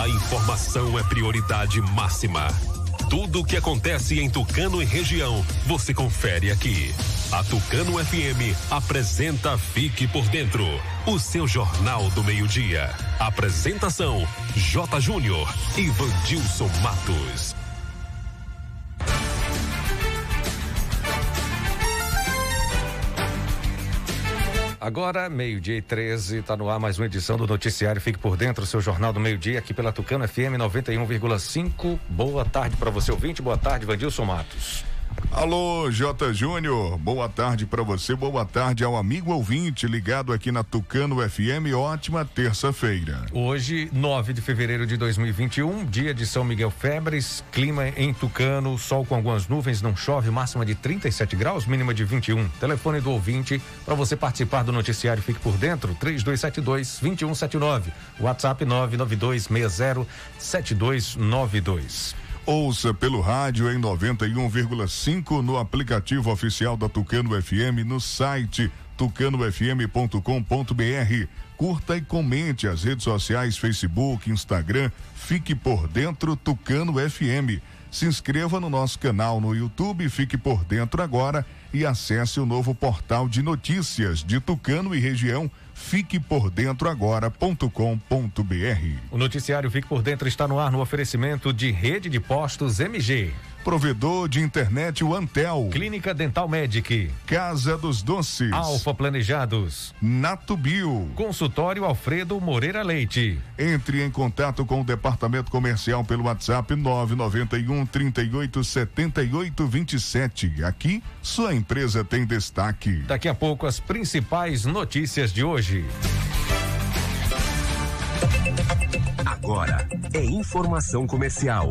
A informação é prioridade máxima. Tudo o que acontece em Tucano e região, você confere aqui. A Tucano FM apresenta Fique por Dentro, o seu jornal do meio-dia. Apresentação: J. Júnior e Vandilson Matos. Agora, meio-dia e 13, está no ar mais uma edição do Noticiário. Fique por dentro, seu Jornal do Meio-Dia, aqui pela Tucano FM 91,5. Boa tarde para você, ouvinte. Boa tarde, Vandilson Matos. Alô, J. Júnior, boa tarde para você, boa tarde ao amigo ouvinte ligado aqui na Tucano FM. Ótima terça-feira. Hoje, 9 de fevereiro de 2021, dia de São Miguel Febres, clima em Tucano, sol com algumas nuvens, não chove, máxima de 37 graus, mínima de 21. Telefone do ouvinte para você participar do noticiário Fique por Dentro, 3272 2179. WhatsApp 99260 7292. Ouça pelo rádio em 91,5 no aplicativo oficial da Tucano FM no site tucanofm.com.br. Curta e comente as redes sociais Facebook, Instagram. Fique por dentro Tucano FM. Se inscreva no nosso canal no YouTube, fique por dentro agora e acesse o novo portal de notícias de Tucano e região Fique por dentro agora.com.br. O noticiário Fique por Dentro está no ar no oferecimento de Rede de Postos MG. Provedor de internet o Antel. Clínica Dental Medic. Casa dos Doces. Alfa Planejados. Nato Bio. Consultório Alfredo Moreira Leite. Entre em contato com o departamento comercial pelo WhatsApp 991 38 78 27. Aqui, sua empresa tem destaque. Daqui a pouco, as principais notícias de hoje. Agora é informação comercial.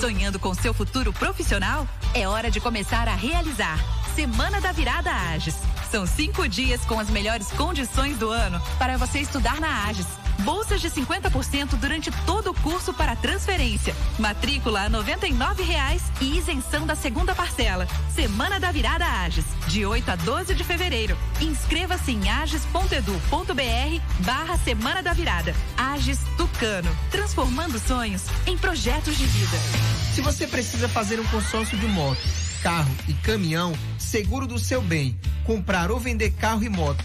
Sonhando com seu futuro profissional? É hora de começar a realizar. Semana da Virada Ages. São cinco dias com as melhores condições do ano para você estudar na Ages. Bolsas de 50% durante todo o curso para transferência. Matrícula a 99 reais e isenção da segunda parcela. Semana da Virada Ages, de 8 a 12 de fevereiro. Inscreva-se em ages.edu.br barra Semana da Virada. Ages Tucano, transformando sonhos em projetos de vida. Se você precisa fazer um consórcio de moto, carro e caminhão, seguro do seu bem, comprar ou vender carro e moto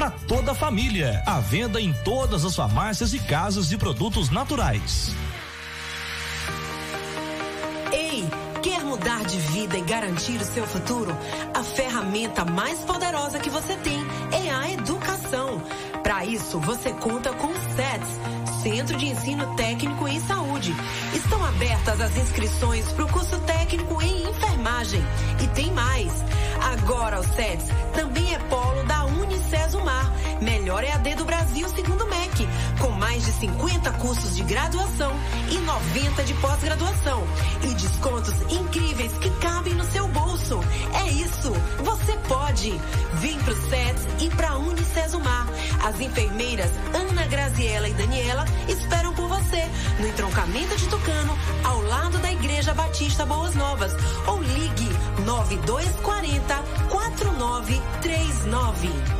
para toda a família. À venda em todas as farmácias e casas de produtos naturais. Ei, quer mudar de vida e garantir o seu futuro? A ferramenta mais poderosa que você tem é a educação. Para isso, você conta com o SETS, Centro de Ensino Técnico em Saúde. Estão abertas as inscrições para o curso técnico em enfermagem. E tem mais. Agora o SEDS também é polo da Unicesumar, melhor EAD do Brasil segundo o MEC, com mais de 50 cursos de graduação e 90 de pós-graduação e descontos incríveis que cabem no seu bolso. É isso, você pode. Vem pro SEDS e pra Unicesumar. As enfermeiras Ana Graziela e Daniela esperam por você no entroncamento de Tucano, ao lado da Igreja Batista Boas Novas. Ou ligue 9240 4939.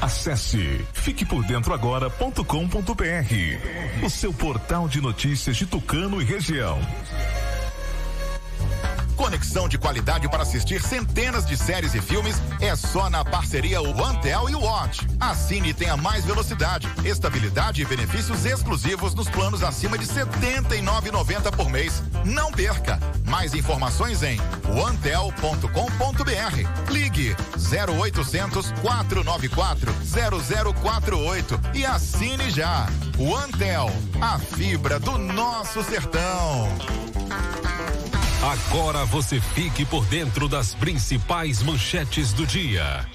Acesse fiquepordentroagora.com.br, o seu portal de notícias de Tucano e região. Conexão de qualidade para assistir centenas de séries e filmes é só na parceria OneTel e Watch. Assine e tenha mais velocidade, estabilidade e benefícios exclusivos nos planos acima de R$ 79,90 por mês. Não perca! Mais informações em onetel.com.br. Ligue 0800 494 0048 e assine já. OneTel, a fibra do nosso sertão. Agora você fique por dentro das principais manchetes do dia.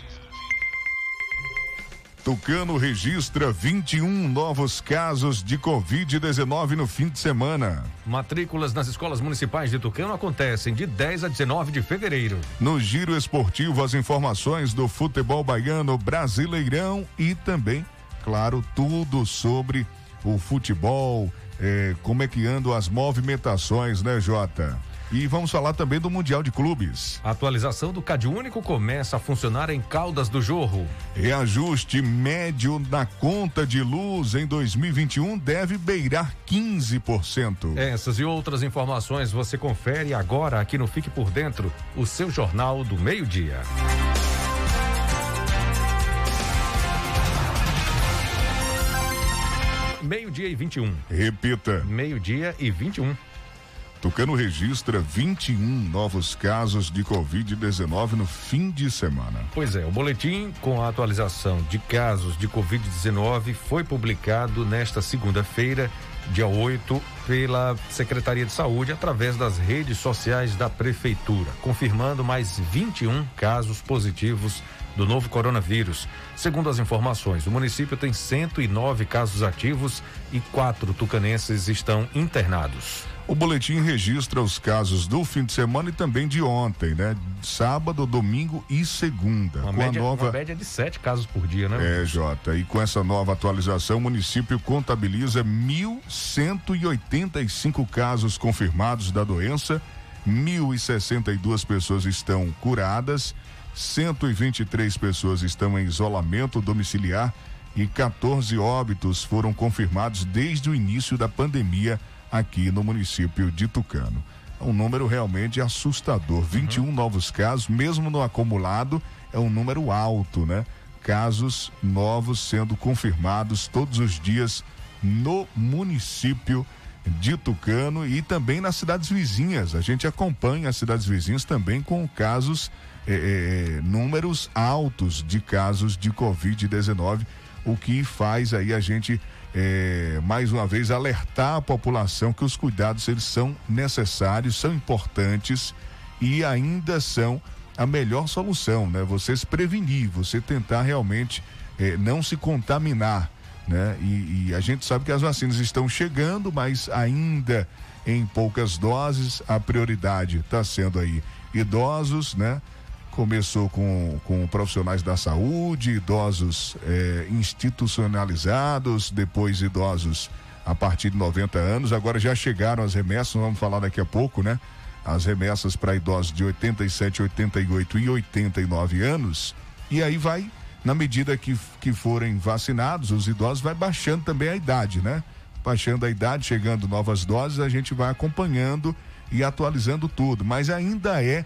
Tucano registra 21 novos casos de Covid-19 no fim de semana. Matrículas nas escolas municipais de Tucano acontecem de 10 a 19 de fevereiro. No giro esportivo, as informações do futebol baiano brasileirão e também, claro, tudo sobre o futebol, eh, como é que andam as movimentações, né, Jota? E vamos falar também do Mundial de Clubes. A atualização do Cade Único começa a funcionar em Caldas do Jorro. Reajuste médio na conta de luz em 2021 deve beirar 15%. Essas e outras informações você confere agora aqui no Fique por Dentro, o seu jornal do meio-dia. Meio-dia e 21. Repita. Meio-dia e 21. Tucano registra 21 novos casos de Covid-19 no fim de semana. Pois é, o boletim com a atualização de casos de Covid-19 foi publicado nesta segunda-feira, dia 8, pela Secretaria de Saúde através das redes sociais da Prefeitura, confirmando mais 21 casos positivos do novo coronavírus. Segundo as informações, o município tem 109 casos ativos e quatro tucanenses estão internados. O boletim registra os casos do fim de semana e também de ontem, né? Sábado, domingo e segunda. Uma, com média, a nova... uma média de sete casos por dia, né? É, Jota. E com essa nova atualização, o município contabiliza 1.185 casos confirmados da doença, 1.062 pessoas estão curadas, 123 pessoas estão em isolamento domiciliar e 14 óbitos foram confirmados desde o início da pandemia aqui no município de Tucano. É um número realmente assustador. 21 novos casos, mesmo no acumulado, é um número alto, né? Casos novos sendo confirmados todos os dias no município de Tucano e também nas cidades vizinhas. A gente acompanha as cidades vizinhas também com casos, eh, eh, números altos de casos de Covid-19, o que faz aí a gente é, mais uma vez alertar a população que os cuidados eles são necessários, são importantes e ainda são a melhor solução, né? Você se prevenir, você tentar realmente é, não se contaminar, né? E, e, a gente sabe que as vacinas estão chegando, mas ainda em poucas doses. A prioridade está sendo aí idosos, né? Começou com, com profissionais da saúde, idosos é, institucionalizados, depois idosos a partir de 90 anos. Agora já chegaram as remessas, vamos falar daqui a pouco, né? As remessas para idosos de 87, 88 e 89 anos. E aí vai, na medida que, que forem vacinados, os idosos, vai baixando também a idade, né? Baixando a idade, chegando novas doses, a gente vai acompanhando e atualizando tudo. Mas ainda é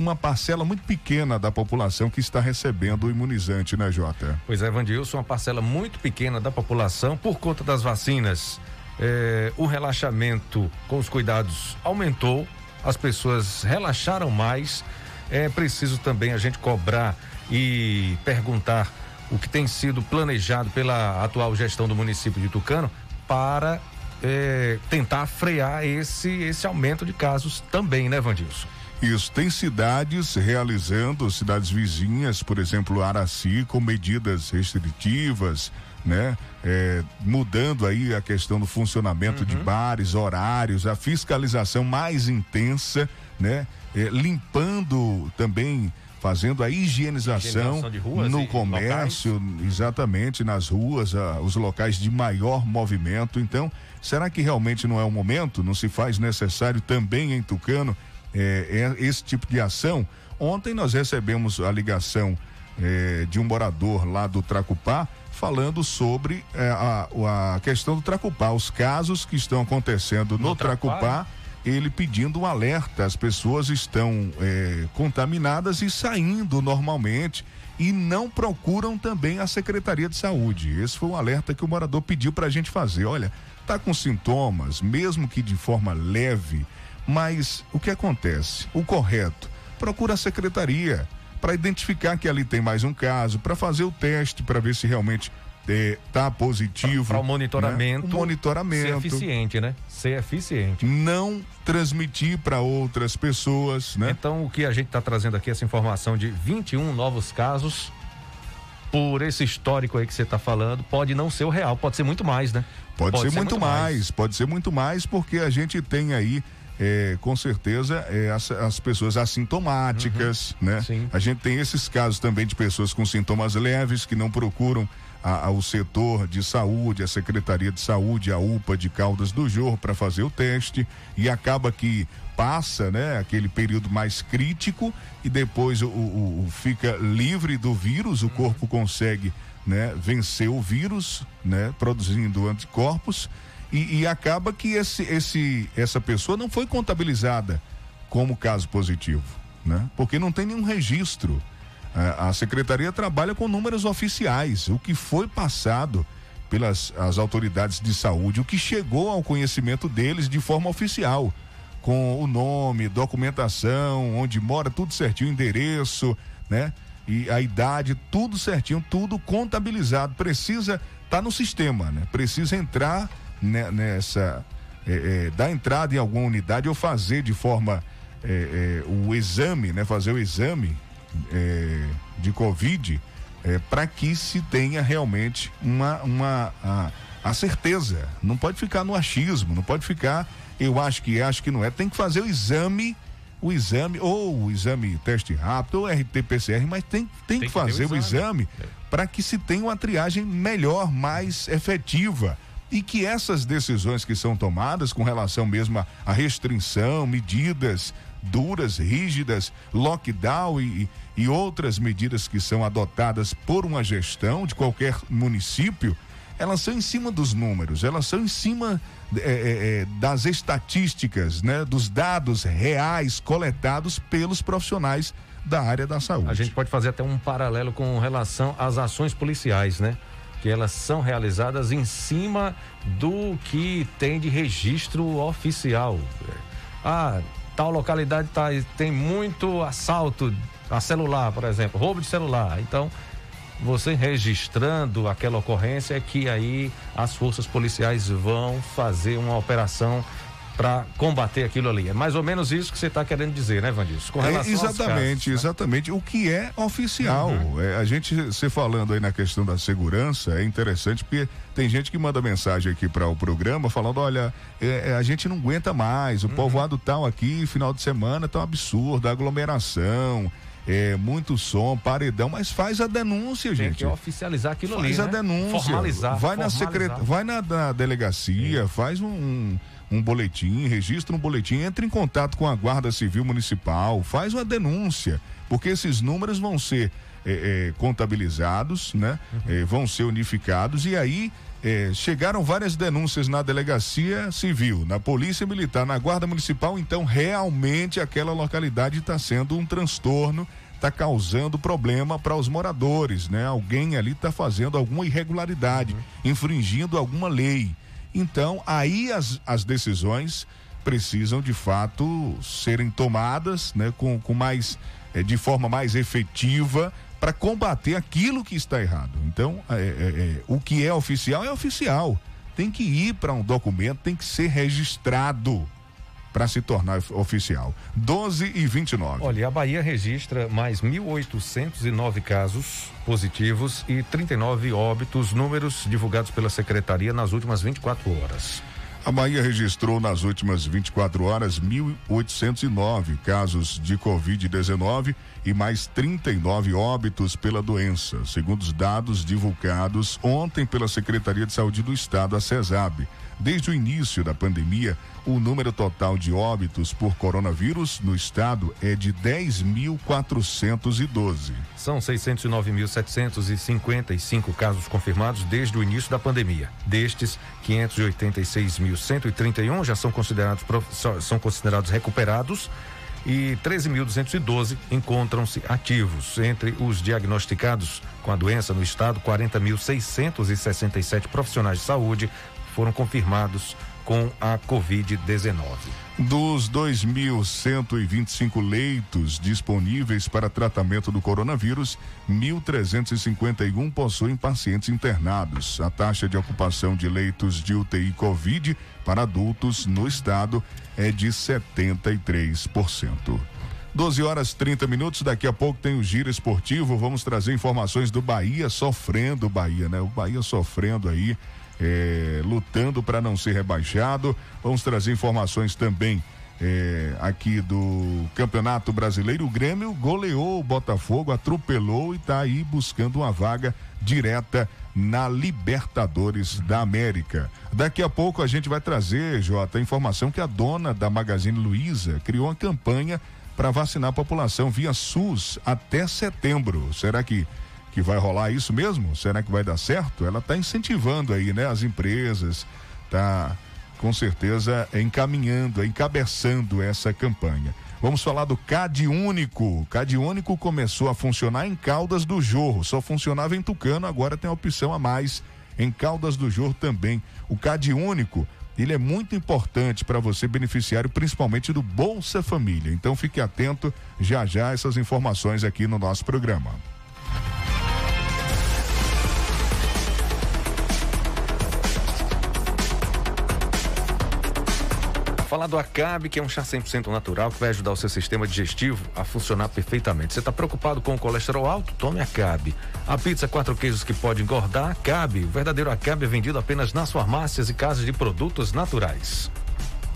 uma parcela muito pequena da população que está recebendo o imunizante, né, Jota? Pois é, Vandilson, uma parcela muito pequena da população por conta das vacinas. É, o relaxamento com os cuidados aumentou, as pessoas relaxaram mais. É preciso também a gente cobrar e perguntar o que tem sido planejado pela atual gestão do município de Tucano para é, tentar frear esse, esse aumento de casos também, né, Vandilson? Isso, tem cidades realizando, cidades vizinhas, por exemplo, Araci, com medidas restritivas, né? É, mudando aí a questão do funcionamento uhum. de bares, horários, a fiscalização mais intensa, né? É, limpando também fazendo a higienização, no comércio, locais. exatamente nas ruas, os locais de maior movimento. Então, será que realmente não é o momento? Não se faz necessário também em Tucano é, é esse tipo de ação. Ontem nós recebemos a ligação é, de um morador lá do Tracupá falando sobre é, a, a, questão do Tracupá, os casos que estão acontecendo no, no Tracupá, ele pedindo um alerta, as pessoas estão é, contaminadas e saindo normalmente e não procuram também a Secretaria de Saúde. Esse foi um alerta que o morador pediu para a gente fazer. Olha, tá com sintomas, mesmo que de forma leve, mas o que acontece? O correto, procura a secretaria para identificar que ali tem mais um caso, para fazer o teste, para ver se realmente está é, positivo. Para o monitoramento. Né? O monitoramento. Ser eficiente, né? Ser eficiente. Não transmitir para outras pessoas, né? Então, o que a gente está trazendo aqui, essa informação de 21 novos casos, por esse histórico aí que você está falando, pode não ser o real, pode ser muito mais, né? Pode, pode ser, ser, muito, muito mais, mais, pode ser muito mais, porque a gente tem aí é, com certeza é, as, as, pessoas assintomáticas, uhum. né? Sim. A gente tem esses casos também de pessoas com sintomas leves que não procuram a, a, o setor de saúde, a Secretaria de Saúde, a UPA de Caldas do Jorro para fazer o teste e acaba que passa, né, aquele período mais crítico e depois o, o, o fica livre do vírus, o corpo consegue, né, vencer o vírus, né, produzindo anticorpos e, e acaba que esse, esse, essa pessoa não foi contabilizada como caso positivo, né? Porque não tem nenhum registro. A, a secretaria trabalha com números oficiais, o que foi passado pelas as autoridades de saúde, o que chegou ao conhecimento deles de forma oficial, com o nome, documentação, onde mora, tudo certinho, endereço, né? E a idade, tudo certinho, tudo contabilizado. Precisa estar tá no sistema, né? Precisa entrar nessa é, é, dar entrada em alguma unidade ou fazer de forma é, é o exame, né? Fazer o exame é, de Covid é, para que se tenha realmente uma, uma a, a, certeza. Não pode ficar no achismo, não pode ficar, eu acho que acho que não é. Tem que fazer o exame, o exame, ou o exame teste rápido, ou RT-PCR, mas tem, tem, tem que, que fazer o exame, exame para que se tenha uma triagem melhor, mais efetiva e que essas decisões que são tomadas com relação mesmo à restrição, medidas duras, rígidas, lockdown e, e outras medidas que são adotadas por uma gestão de qualquer município, elas são em cima dos números, elas são em cima é, é, é das estatísticas, né, dos dados reais coletados pelos profissionais da área da saúde. A gente pode fazer até um paralelo com relação às ações policiais, né? Que elas são realizadas em cima do que tem de registro oficial. Ah, tal localidade tá, tem muito assalto a celular, por exemplo, roubo de celular. Então, você registrando aquela ocorrência é que aí as forças policiais vão fazer uma operação para combater aquilo ali. É mais ou menos isso que você está querendo dizer, né, Vandilson? Com relação é, exatamente, casos, exatamente. Né? O que é oficial. Uhum. É, a gente, você falando aí na questão da segurança, é interessante porque tem gente que manda mensagem aqui para o programa falando: olha, é, é, a gente não aguenta mais, o uhum. povoado tal aqui, final de semana tá um absurdo, aglomeração é, muito som, paredão, mas faz a denúncia, gente. Tem que oficializar aquilo faz ali. Faz a né? denúncia. Formalizar. Vai formalizar. na secret... vai na, na delegacia, é. faz um, um boletim, registra um boletim, entra em contato com a Guarda Civil Municipal, faz uma denúncia, porque esses números vão ser é, é, contabilizados, né? Uhum. É, vão ser unificados e aí chegaram várias denúncias na delegacia civil, na polícia militar, na guarda municipal, então realmente aquela localidade está sendo um transtorno, está causando problema para os moradores, né? Alguém ali está fazendo alguma irregularidade, uhum. infringindo alguma lei. Então, aí as, as decisões precisam de fato serem tomadas, né? Com, com mais, é, de forma mais efetiva para combater aquilo que está errado. Então, é, é, é, o que é oficial é oficial. Tem que ir para um documento, tem que ser registrado para se tornar oficial. 12 e 29. Olha, a Bahia registra mais 1.809 casos positivos e 39 óbitos, números divulgados pela secretaria nas últimas 24 horas. A Bahia registrou nas últimas 24 horas 1.809 casos de Covid-19 e mais 39 óbitos pela doença, segundo os dados divulgados ontem pela Secretaria de Saúde do Estado, a CESAB. Desde o início da pandemia, o número total de óbitos por coronavírus no estado é de 10.412. São 609.755 casos confirmados desde o início da pandemia. Destes, 586.131 já são considerados, são considerados recuperados e 13.212 encontram-se ativos. Entre os diagnosticados com a doença no estado, 40.667 profissionais de saúde foram confirmados com a Covid-19. Dos 2.125 leitos disponíveis para tratamento do coronavírus, 1.351 possuem pacientes internados. A taxa de ocupação de leitos de UTI Covid para adultos no estado é de 73%. 12 horas 30 minutos. Daqui a pouco tem o giro esportivo. Vamos trazer informações do Bahia sofrendo, Bahia, né? O Bahia sofrendo aí é, lutando para não ser rebaixado. Vamos trazer informações também é, aqui do Campeonato Brasileiro. O Grêmio goleou o Botafogo, atropelou e está aí buscando uma vaga direta na Libertadores da América. Daqui a pouco a gente vai trazer, Jota, a informação que a dona da Magazine Luiza criou uma campanha para vacinar a população via SUS até setembro. Será que que vai rolar isso mesmo? Será que vai dar certo? Ela está incentivando aí, né? As empresas, tá com certeza encaminhando, encabeçando essa campanha. Vamos falar do CAD Único. CAD Único começou a funcionar em Caldas do Jorro, só funcionava em Tucano, agora tem a opção a mais em Caldas do Jorro também. O CAD Único, ele é muito importante para você beneficiário, principalmente do Bolsa Família. Então fique atento já já essas informações aqui no nosso programa. Falar do Acabe, que é um chá 100% natural que vai ajudar o seu sistema digestivo a funcionar perfeitamente. Você está preocupado com o colesterol alto? Tome Acabe. A pizza quatro queijos que pode engordar? Acabe. O verdadeiro Acabe é vendido apenas nas farmácias e casas de produtos naturais.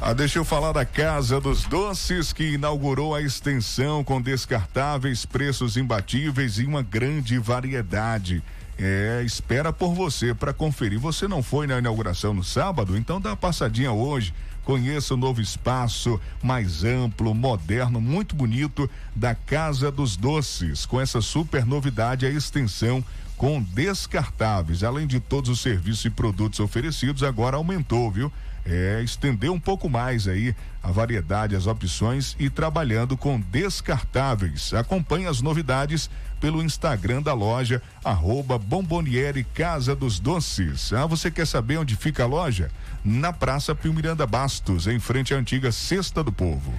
Ah, deixa eu falar da Casa dos Doces, que inaugurou a extensão com descartáveis, preços imbatíveis e uma grande variedade. É, espera por você para conferir. Você não foi na inauguração no sábado? Então dá uma passadinha hoje. Conheça o novo espaço mais amplo, moderno, muito bonito da Casa dos Doces, com essa super novidade, a extensão com descartáveis. Além de todos os serviços e produtos oferecidos, agora aumentou, viu? É, estender um pouco mais aí a variedade, as opções e trabalhando com descartáveis. Acompanhe as novidades pelo Instagram da loja, arroba Bomboniere Casa dos Doces. Ah, você quer saber onde fica a loja? Na Praça Pio Miranda Bastos, em frente à antiga Cesta do Povo.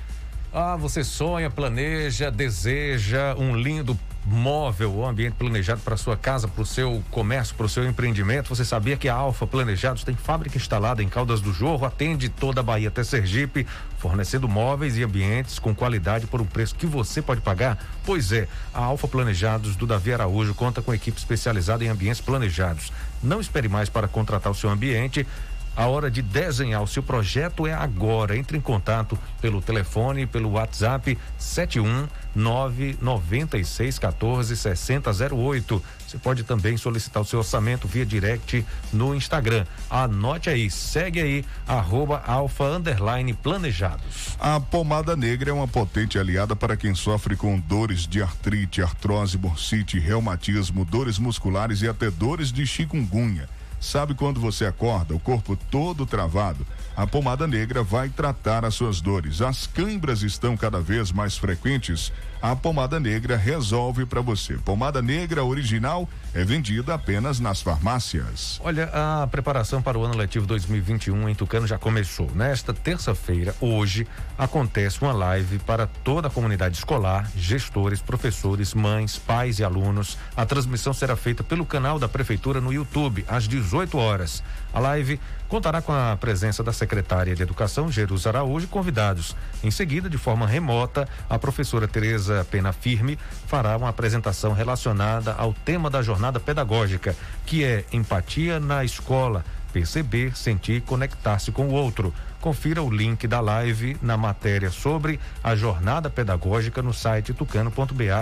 Ah, você sonha, planeja, deseja um lindo móvel ou ambiente planejado para sua casa, para o seu comércio, para o seu empreendimento. Você sabia que a Alfa Planejados tem fábrica instalada em Caldas do Jorro, atende toda a Bahia até Sergipe, fornecendo móveis e ambientes com qualidade por um preço que você pode pagar? Pois é, a Alfa Planejados do Davi Araújo conta com equipe especializada em ambientes planejados. Não espere mais para contratar o seu ambiente. A hora de desenhar o seu projeto é agora. Entre em contato pelo telefone, pelo WhatsApp 71996146008. Você pode também solicitar o seu orçamento via direct no Instagram. Anote aí, segue aí, arroba alfa underline planejados. A pomada negra é uma potente aliada para quem sofre com dores de artrite, artrose, bursite, reumatismo, dores musculares e até dores de chikungunya. Sabe quando você acorda, o corpo todo travado? A pomada negra vai tratar as suas dores. As câimbras estão cada vez mais frequentes. A pomada negra resolve para você. Pomada negra original é vendida apenas nas farmácias. Olha, a preparação para o ano letivo 2021 em Tucano já começou. Nesta terça-feira, hoje, acontece uma live para toda a comunidade escolar, gestores, professores, mães, pais e alunos. A transmissão será feita pelo canal da Prefeitura no YouTube, às 18 horas. A live contará com a presença da secretária de Educação, Jerusa Araújo, e convidados. Em seguida, de forma remota, a professora Tereza Pena Firme fará uma apresentação relacionada ao tema da jornada pedagógica, que é empatia na escola, perceber, sentir, conectar-se com o outro. Confira o link da live na matéria sobre a jornada pedagógica no site tucano.ba.gov.br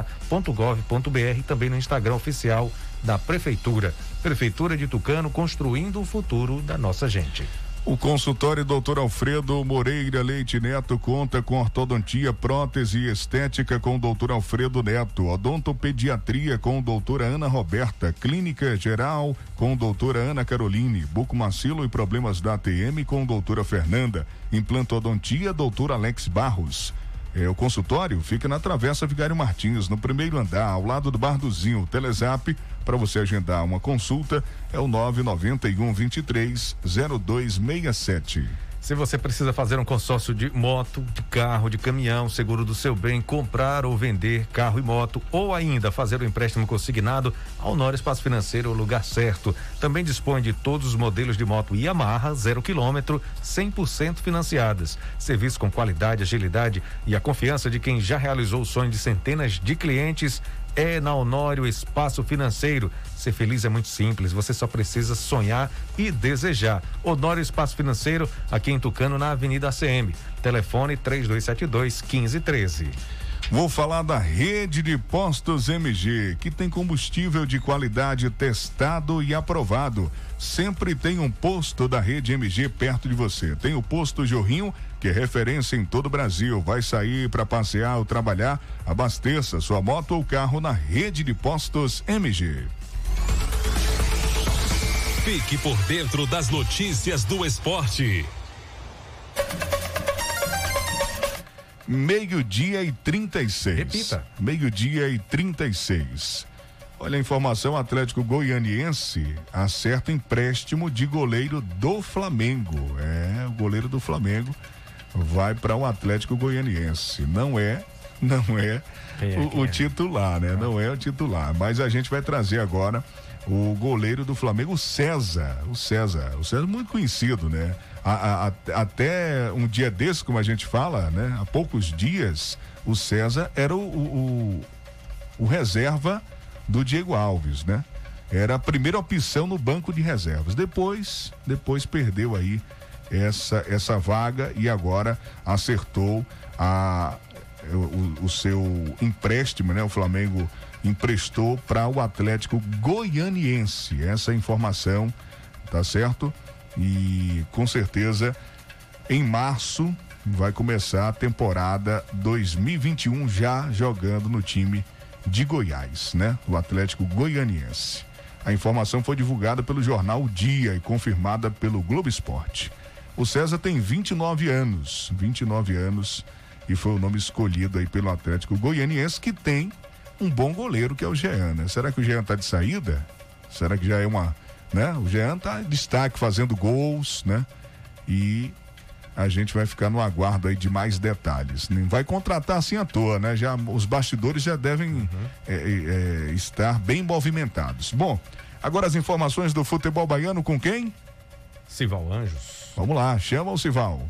e também no Instagram oficial da Prefeitura. Prefeitura de Tucano construindo o futuro da nossa gente. O consultório Dr. Alfredo Moreira Leite Neto conta com ortodontia, prótese e estética com o Dr. Alfredo Neto, odontopediatria com doutora Ana Roberta, clínica geral com doutora Ana Caroline, bucomacilo e problemas da ATM com doutora Fernanda, implantodontia doutor Alex Barros. É, o consultório fica na Travessa Vigário Martins, no primeiro andar, ao lado do Bar do Zinho. O Telezap para você agendar uma consulta é o 991 23 0267. Se você precisa fazer um consórcio de moto, de carro, de caminhão, seguro do seu bem, comprar ou vender carro e moto, ou ainda fazer o um empréstimo consignado, a Honor Espaço Financeiro é o lugar certo. Também dispõe de todos os modelos de moto Yamaha, zero quilômetro, 100% financiadas. Serviço com qualidade, agilidade e a confiança de quem já realizou o sonho de centenas de clientes é na Honório Espaço Financeiro. Ser feliz é muito simples, você só precisa sonhar e desejar. Honório Espaço Financeiro, aqui em Tucano, na Avenida ACM. Telefone 3272 1513. Vou falar da rede de postos MG, que tem combustível de qualidade testado e aprovado. Sempre tem um posto da rede MG perto de você. Tem o posto Jorrinho, que é referência em todo o Brasil. Vai sair para passear ou trabalhar? Abasteça sua moto ou carro na rede de postos MG. Fique por dentro das notícias do esporte. Meio-dia e 36. Repita. Meio-dia e 36. Olha a informação: Atlético Goianiense acerta empréstimo de goleiro do Flamengo. É, o goleiro do Flamengo vai para o Atlético Goianiense. Não é, não é, é o, o é? titular, né? Não é o titular. Mas a gente vai trazer agora o goleiro do Flamengo, o César. O César. O César é muito conhecido, né? A, a, até um dia desse, como a gente fala, né? Há poucos dias, o César era o, o, o reserva do Diego Alves, né? Era a primeira opção no banco de reservas. Depois, depois perdeu aí essa essa vaga e agora acertou a o, o seu empréstimo, né? O Flamengo emprestou para o Atlético Goianiense. Essa informação, tá certo? E com certeza em março vai começar a temporada 2021 já jogando no time de Goiás, né? O Atlético Goianiense. A informação foi divulgada pelo jornal Dia e confirmada pelo Globo Esporte. O César tem 29 anos, 29 anos e foi o nome escolhido aí pelo Atlético Goianiense que tem um bom goleiro que é o Jean, né? Será que o Jean tá de saída? Será que já é uma, né? O Jean tá em destaque fazendo gols, né? E a gente vai ficar no aguardo aí de mais detalhes. Não vai contratar assim à toa, né? Já, os bastidores já devem uhum. é, é, estar bem movimentados. Bom, agora as informações do futebol baiano com quem? Sival Anjos. Vamos lá, chama o Sival.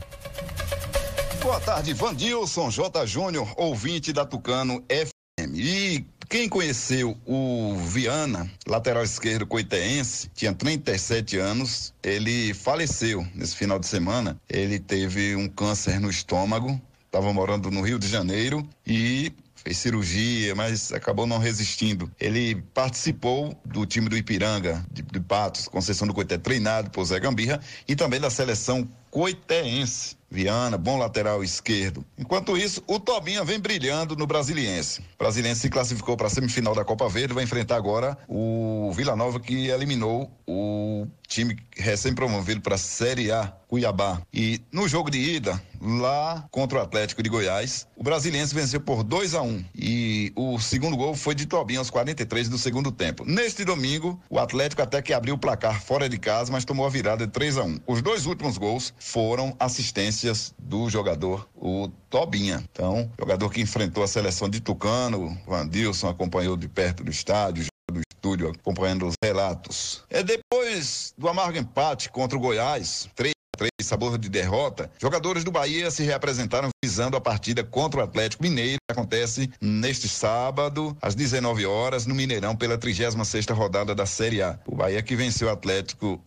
Boa tarde, Vandilson J. Júnior, ouvinte da Tucano FM. E quem conheceu o Viana, lateral esquerdo coiteense, tinha 37 anos, ele faleceu nesse final de semana. Ele teve um câncer no estômago, estava morando no Rio de Janeiro e fez cirurgia, mas acabou não resistindo. Ele participou do time do Ipiranga, de, de Patos, Conceição do Coité, treinado por Zé Gambirra, e também da seleção coiteense. Viana, bom lateral esquerdo. Enquanto isso, o Tobinha vem brilhando no Brasiliense. O Brasiliense se classificou para a semifinal da Copa Verde, vai enfrentar agora o Vila Nova que eliminou o time recém-promovido para a Série A, Cuiabá. E no jogo de ida, lá contra o Atlético de Goiás, o Brasiliense venceu por 2 a 1 um, e o segundo gol foi de Tobinha aos 43 do segundo tempo. Neste domingo, o Atlético até que abriu o placar fora de casa, mas tomou a virada de 3 a 1. Os dois últimos gols foram assistências do jogador, o Tobinha. Então, jogador que enfrentou a seleção de Tucano, Vandilson acompanhou de perto do estádio, do estúdio acompanhando os relatos. É depois do amargo empate contra o Goiás, 3 três sabor de derrota, jogadores do Bahia se reapresentaram visando a partida contra o Atlético Mineiro, que acontece neste sábado, às 19 horas, no Mineirão, pela 36 rodada da Série A. O Bahia que venceu o Atlético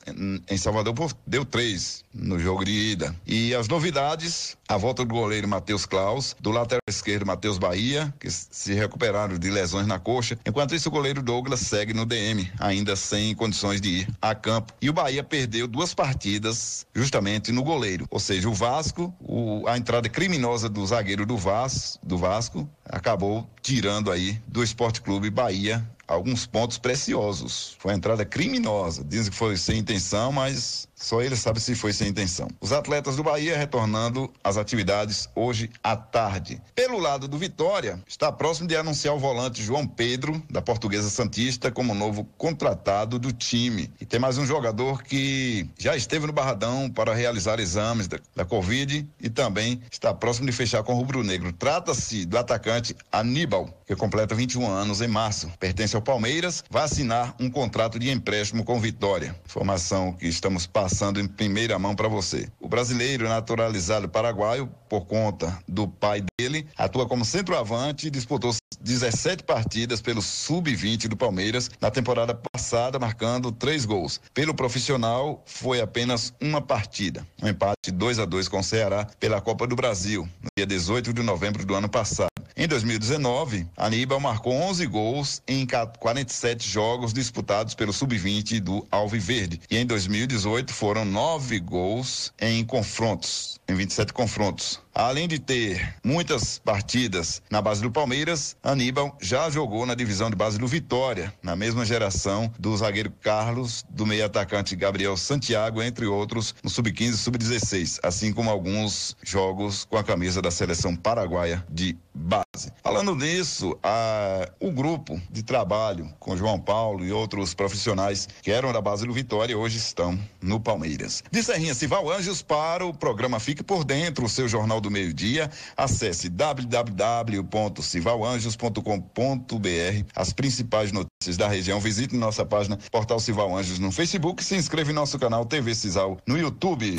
em Salvador deu três no jogo de ida. E as novidades, a volta do goleiro Matheus Klaus, do lateral esquerdo Matheus Bahia, que se recuperaram de lesões na coxa. Enquanto isso, o goleiro Douglas segue no DM, ainda sem condições de ir a campo. E o Bahia perdeu duas partidas justamente no goleiro. Ou seja, o Vasco, o, a entrada criminosa do zagueiro do, Vas, do Vasco, acabou tirando aí do Esporte Clube Bahia alguns pontos preciosos. Foi uma entrada criminosa. Dizem que foi sem intenção, mas só ele sabe se foi sem intenção. Os atletas do Bahia retornando às atividades hoje à tarde. Pelo lado do Vitória, está próximo de anunciar o volante João Pedro, da Portuguesa Santista, como novo contratado do time. E tem mais um jogador que já esteve no Barradão para realizar exames da, da Covid e também está próximo de fechar com o Rubro Negro. Trata-se do atacante Aníbal, que completa 21 anos em março. Pertence ao Palmeiras, vai assinar um contrato de empréstimo com Vitória. Informação que estamos passando passando em primeira mão para você. O brasileiro naturalizado paraguaio, por conta do pai dele, atua como centroavante e disputou 17 partidas pelo sub-20 do Palmeiras na temporada passada, marcando três gols. Pelo profissional, foi apenas uma partida. Um empate 2 a 2 com o Ceará pela Copa do Brasil, no dia 18 de novembro do ano passado. Em 2019, Aníbal marcou 11 gols em 47 jogos disputados pelo sub-20 do Alviverde. E em 2018 foram nove gols em confrontos, em 27 confrontos. Além de ter muitas partidas na base do Palmeiras, Aníbal já jogou na divisão de base do Vitória, na mesma geração do zagueiro Carlos, do meio atacante Gabriel Santiago, entre outros, no sub-15 e sub-16, assim como alguns jogos com a camisa da seleção paraguaia de base. Falando nisso, a, o grupo de trabalho com João Paulo e outros profissionais que eram da base do Vitória hoje estão no Palmeiras. De Serrinha Cival Anjos para o programa Fique por Dentro, o seu jornal do meio-dia. Acesse www.civalanjos.com.br. As principais notícias da região. Visite nossa página Portal Cival Anjos no Facebook. Se inscreva em nosso canal TV Cisal no YouTube.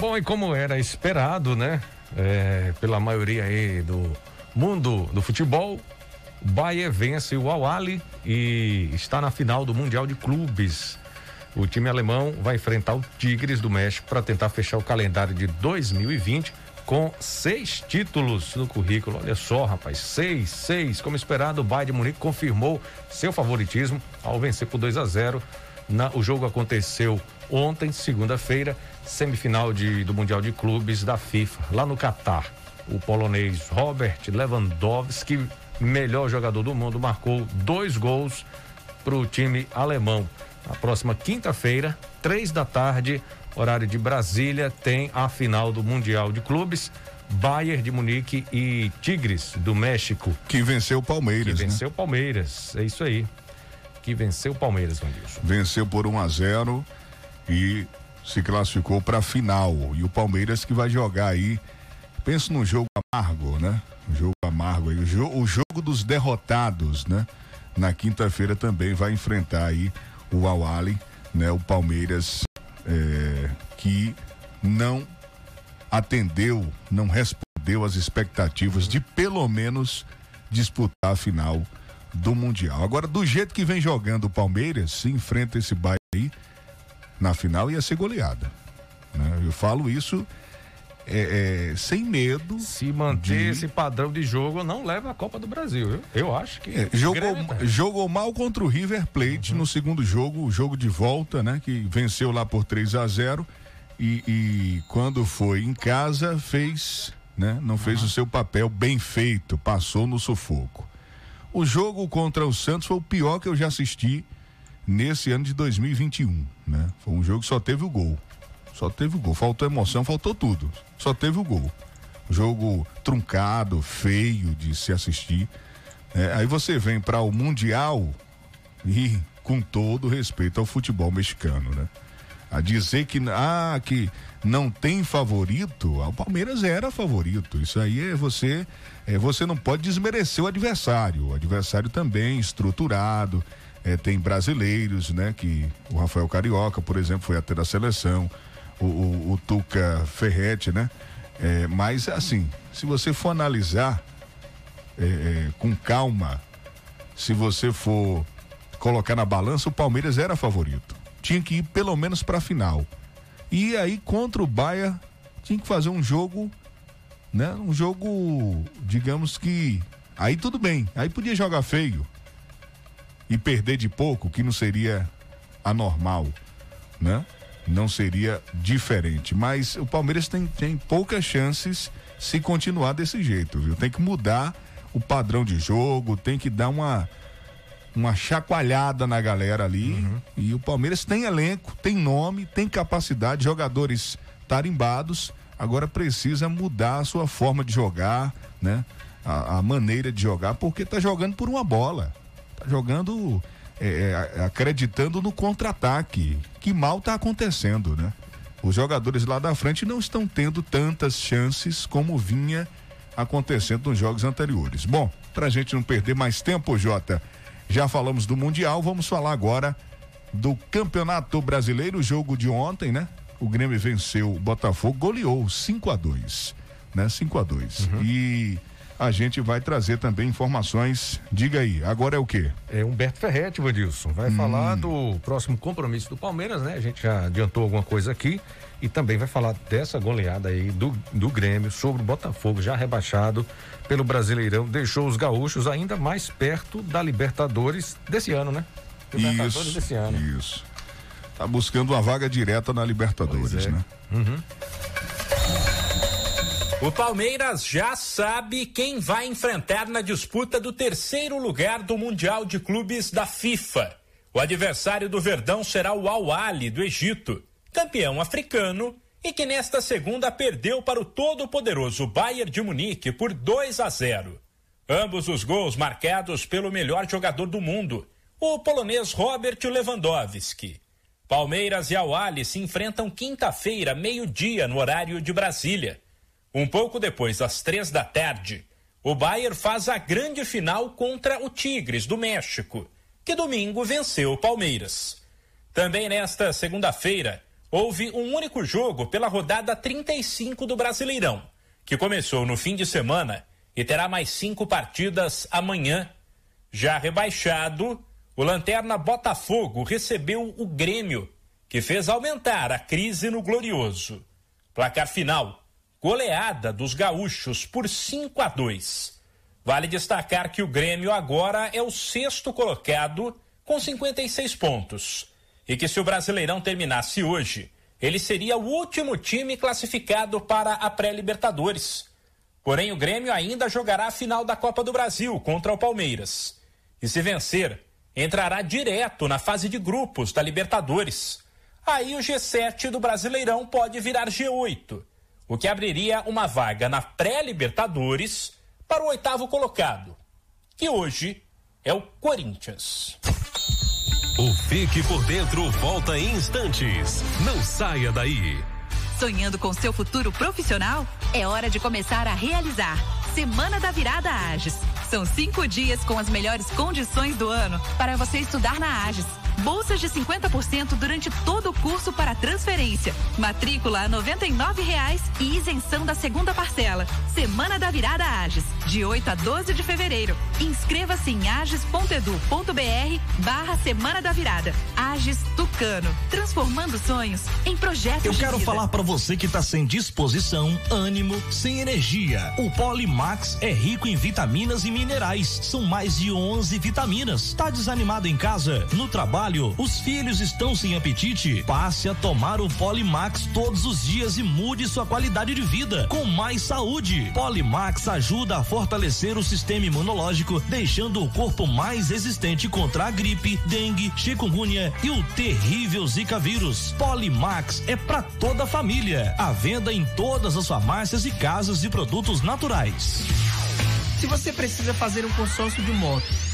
Bom, e como era esperado, né? É, pela maioria aí do mundo do futebol, Bahia vence o Awali e está na final do Mundial de Clubes. O time alemão vai enfrentar o Tigres do México para tentar fechar o calendário de 2020 com seis títulos no currículo. Olha só, rapaz, seis, seis. Como esperado, o Bayern de Munique confirmou seu favoritismo ao vencer por 2 a 0. Na, o jogo aconteceu ontem, segunda-feira, semifinal de, do Mundial de Clubes da FIFA, lá no Catar. O polonês Robert Lewandowski, melhor jogador do mundo, marcou dois gols para o time alemão. Na próxima quinta-feira, três da tarde, horário de Brasília, tem a final do Mundial de Clubes. Bayern de Munique e Tigres do México. Que venceu o Palmeiras. Que venceu o né? Palmeiras, é isso aí. Que venceu o Palmeiras, Vandilson. Venceu por 1 a 0 e se classificou para a final e o Palmeiras que vai jogar aí. Penso num jogo amargo, né? Um jogo amargo aí, o, jo o jogo dos derrotados, né? Na quinta-feira também vai enfrentar aí o Awali, né? O Palmeiras é, que não atendeu, não respondeu às expectativas de pelo menos disputar a final do Mundial. Agora, do jeito que vem jogando o Palmeiras, se enfrenta esse bairro aí, na final ia ser goleada. Né? Eu falo isso é, é, sem medo. Se manter de... esse padrão de jogo, não leva a Copa do Brasil, viu? Eu acho que. É, jogou, jogou mal contra o River Plate uhum. no segundo jogo, o jogo de volta, né? Que venceu lá por 3 a 0 e, e quando foi em casa, fez. Né? Não fez uhum. o seu papel bem feito, passou no sufoco. O jogo contra o Santos foi o pior que eu já assisti nesse ano de 2021, né? Foi um jogo que só teve o gol. Só teve o gol. Faltou emoção, faltou tudo. Só teve o gol. Jogo truncado, feio de se assistir. É, aí você vem para o Mundial e com todo respeito ao futebol mexicano, né? A dizer que, ah, que não tem favorito, o Palmeiras era favorito. Isso aí é você é, você não pode desmerecer o adversário. O adversário também estruturado, é, tem brasileiros, né? Que o Rafael Carioca, por exemplo, foi até da seleção, o, o, o Tuca Ferretti, né? É, mas assim, se você for analisar é, é com calma, se você for colocar na balança, o Palmeiras era favorito. Tinha que ir pelo menos para a final. E aí contra o Bahia tinha que fazer um jogo né? Um jogo, digamos que aí tudo bem, aí podia jogar feio e perder de pouco, que não seria anormal, né? Não seria diferente, mas o Palmeiras tem, tem poucas chances se continuar desse jeito, viu? Tem que mudar o padrão de jogo, tem que dar uma uma chacoalhada na galera ali. Uhum. E o Palmeiras tem elenco, tem nome, tem capacidade, jogadores tarimbados agora precisa mudar a sua forma de jogar, né? A, a maneira de jogar, porque tá jogando por uma bola. Tá jogando é, é, acreditando no contra-ataque, que mal tá acontecendo, né? Os jogadores lá da frente não estão tendo tantas chances como vinha acontecendo nos jogos anteriores. Bom, pra gente não perder mais tempo, Jota, já falamos do Mundial, vamos falar agora do Campeonato Brasileiro, jogo de ontem, né? o Grêmio venceu o Botafogo, goleou 5 a 2 né? 5 a 2 uhum. E a gente vai trazer também informações. Diga aí, agora é o quê? É Humberto Ferretti, Vadilson. Vai hum. falar do próximo compromisso do Palmeiras, né? A gente já adiantou alguma coisa aqui. E também vai falar dessa goleada aí do, do Grêmio sobre o Botafogo, já rebaixado pelo Brasileirão. Deixou os gaúchos ainda mais perto da Libertadores desse ano, né? Libertadores isso, desse ano. Isso. Tá buscando uma vaga direta na Libertadores, é. né? Uhum. O Palmeiras já sabe quem vai enfrentar na disputa do terceiro lugar do Mundial de Clubes da FIFA. O adversário do Verdão será o Al-Ali do Egito, campeão africano e que nesta segunda perdeu para o todo-poderoso Bayern de Munique por 2 a 0. Ambos os gols marcados pelo melhor jogador do mundo, o polonês Robert Lewandowski. Palmeiras e Awali se enfrentam quinta-feira, meio-dia, no horário de Brasília. Um pouco depois das três da tarde, o Bayern faz a grande final contra o Tigres do México, que domingo venceu o Palmeiras. Também nesta segunda-feira, houve um único jogo pela rodada 35 do Brasileirão, que começou no fim de semana e terá mais cinco partidas amanhã. Já rebaixado, o Lanterna Botafogo recebeu o Grêmio, que fez aumentar a crise no Glorioso. Placar final: goleada dos gaúchos por 5 a 2. Vale destacar que o Grêmio agora é o sexto colocado com 56 pontos. E que se o Brasileirão terminasse hoje, ele seria o último time classificado para a pré-Libertadores. Porém, o Grêmio ainda jogará a final da Copa do Brasil contra o Palmeiras. E se vencer, entrará direto na fase de grupos da Libertadores. Aí o G7 do Brasileirão pode virar G8, o que abriria uma vaga na pré-Libertadores para o oitavo colocado, que hoje é o Corinthians. O Fique por Dentro volta em instantes. Não saia daí. Sonhando com seu futuro profissional? É hora de começar a realizar. Semana da Virada Ages. São cinco dias com as melhores condições do ano para você estudar na Ages. Bolsas de 50% durante todo o curso para transferência. Matrícula a R$ 99,00 e isenção da segunda parcela. Semana da Virada Ages, de 8 a 12 de fevereiro. Inscreva-se em ages.edu.br barra Semana da Virada. Ages Tucano, transformando sonhos em projetos Eu quero falar para você que tá sem disposição, ânimo, sem energia. O Polimax é rico em vitaminas e minerais. São mais de 11 vitaminas. Tá desanimado em casa? No trabalho? Os filhos estão sem apetite? Passe a tomar o Polimax todos os dias e mude sua qualidade de vida com mais saúde. Polimax ajuda a fortalecer o sistema imunológico, deixando o corpo mais resistente contra a gripe, dengue, chikungunya e o terrível Zika vírus. Polimax é para toda a família. À venda em todas as farmácias e casas de produtos naturais. Se você precisa fazer um consórcio de moto,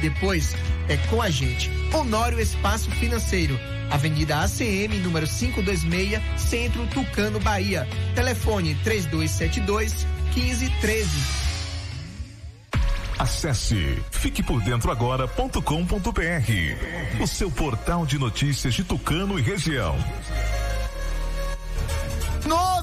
Depois é com a gente. Honório Espaço Financeiro. Avenida ACM, número 526, Centro Tucano, Bahia. Telefone 3272 1513. Acesse fiquepordentroagora.com.br, o seu portal de notícias de Tucano e região.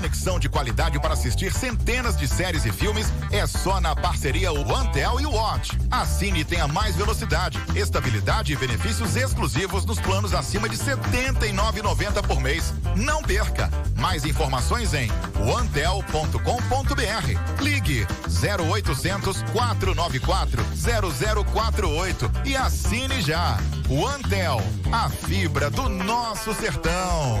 Conexão de qualidade para assistir centenas de séries e filmes é só na parceria OneTel e Watch. Assine e tenha mais velocidade, estabilidade e benefícios exclusivos nos planos acima de R$ 79,90 por mês. Não perca! Mais informações em onetel.com.br. Ligue 0800 494 0048 e assine já. OneTel, a fibra do nosso sertão.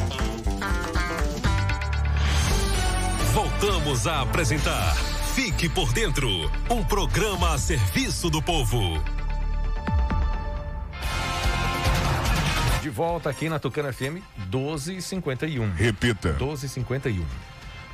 Voltamos a apresentar Fique por Dentro um programa a serviço do povo. De volta aqui na Tucana FM 1251. Repita. 1251.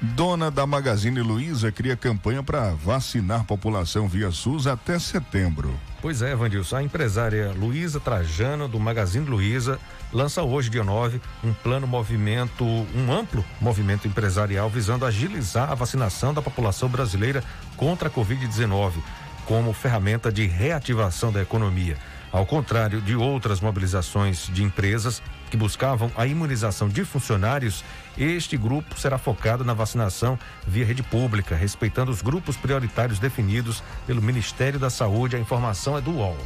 Dona da Magazine Luiza cria campanha para vacinar população via SUS até setembro. Pois é, Vandilson, a empresária Luísa Trajano, do Magazine Luiza, lança hoje, dia 9, um plano movimento, um amplo movimento empresarial visando agilizar a vacinação da população brasileira contra a Covid-19, como ferramenta de reativação da economia. Ao contrário de outras mobilizações de empresas que buscavam a imunização de funcionários, este grupo será focado na vacinação via rede pública, respeitando os grupos prioritários definidos pelo Ministério da Saúde. A informação é do UOL.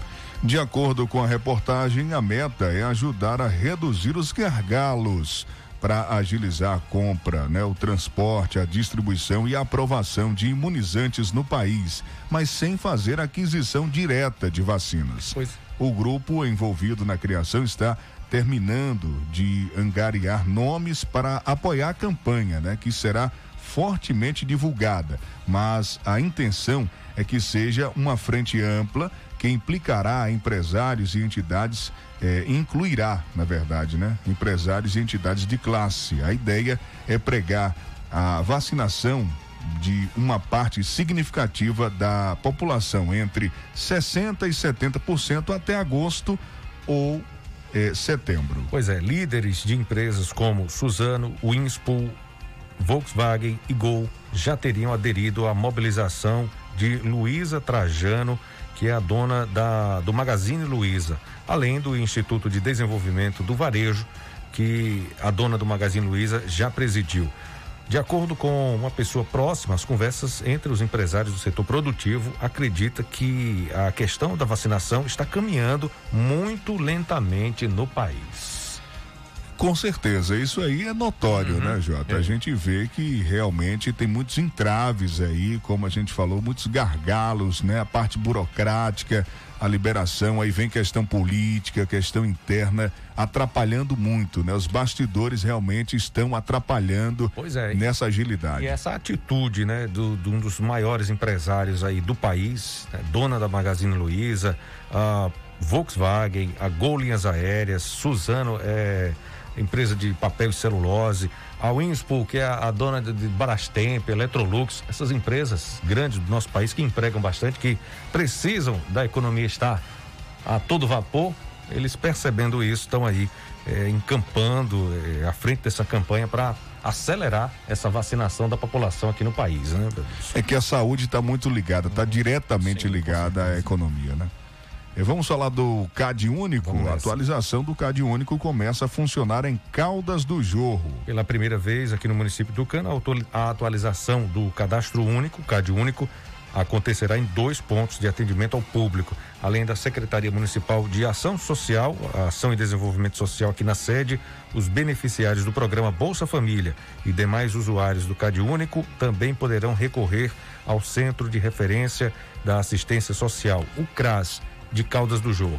De acordo com a reportagem, a meta é ajudar a reduzir os gargalos para agilizar a compra, né, o transporte, a distribuição e a aprovação de imunizantes no país, mas sem fazer aquisição direta de vacinas. Pois. O grupo envolvido na criação está terminando de angariar nomes para apoiar a campanha, né, que será fortemente divulgada, mas a intenção é que seja uma frente ampla que implicará empresários e entidades, eh, incluirá, na verdade, né? Empresários e entidades de classe. A ideia é pregar a vacinação de uma parte significativa da população, entre 60% e 70% até agosto ou eh, setembro. Pois é, líderes de empresas como Suzano, Winspool, Volkswagen e Gol já teriam aderido à mobilização de Luísa Trajano, que é a dona da, do Magazine Luiza, além do Instituto de Desenvolvimento do Varejo, que a dona do Magazine Luiza já presidiu. De acordo com uma pessoa próxima, as conversas entre os empresários do setor produtivo acredita que a questão da vacinação está caminhando muito lentamente no país. Com certeza, isso aí é notório, Uhum. né, Jota? É. A gente vê que realmente tem muitos entraves aí, como a gente falou, muitos gargalos, né? A parte burocrática, a liberação, aí vem questão política, questão interna, atrapalhando muito, né? Os bastidores realmente estão atrapalhando Pois é. nessa agilidade. E essa atitude, né, do, de um dos maiores empresários aí do país, né, dona da Magazine Luiza, a Volkswagen, a Gol Linhas Aéreas, Suzano, é, empresa de papel e celulose, a Winspool, que é a, a dona de, de Barastemp, Electrolux, essas empresas grandes do nosso país que empregam bastante, que precisam da economia estar a todo vapor, eles percebendo isso estão aí é, encampando é, à frente dessa campanha para acelerar essa vacinação da população aqui no país, né? É que a saúde está muito ligada, está diretamente ligada à economia, né? E vamos falar do CAD Único. A atualização do CAD Único começa a funcionar em Caldas do Jorro. Pela primeira vez aqui no município do Cana, a atualização do cadastro único, CAD único, acontecerá em dois pontos de atendimento ao público, além da Secretaria Municipal de Ação Social, Ação e Desenvolvimento Social aqui na sede, os beneficiários do programa Bolsa Família e demais usuários do CAD único também poderão recorrer ao Centro de Referência da Assistência Social, o CRAS, de Caldas do Jorro.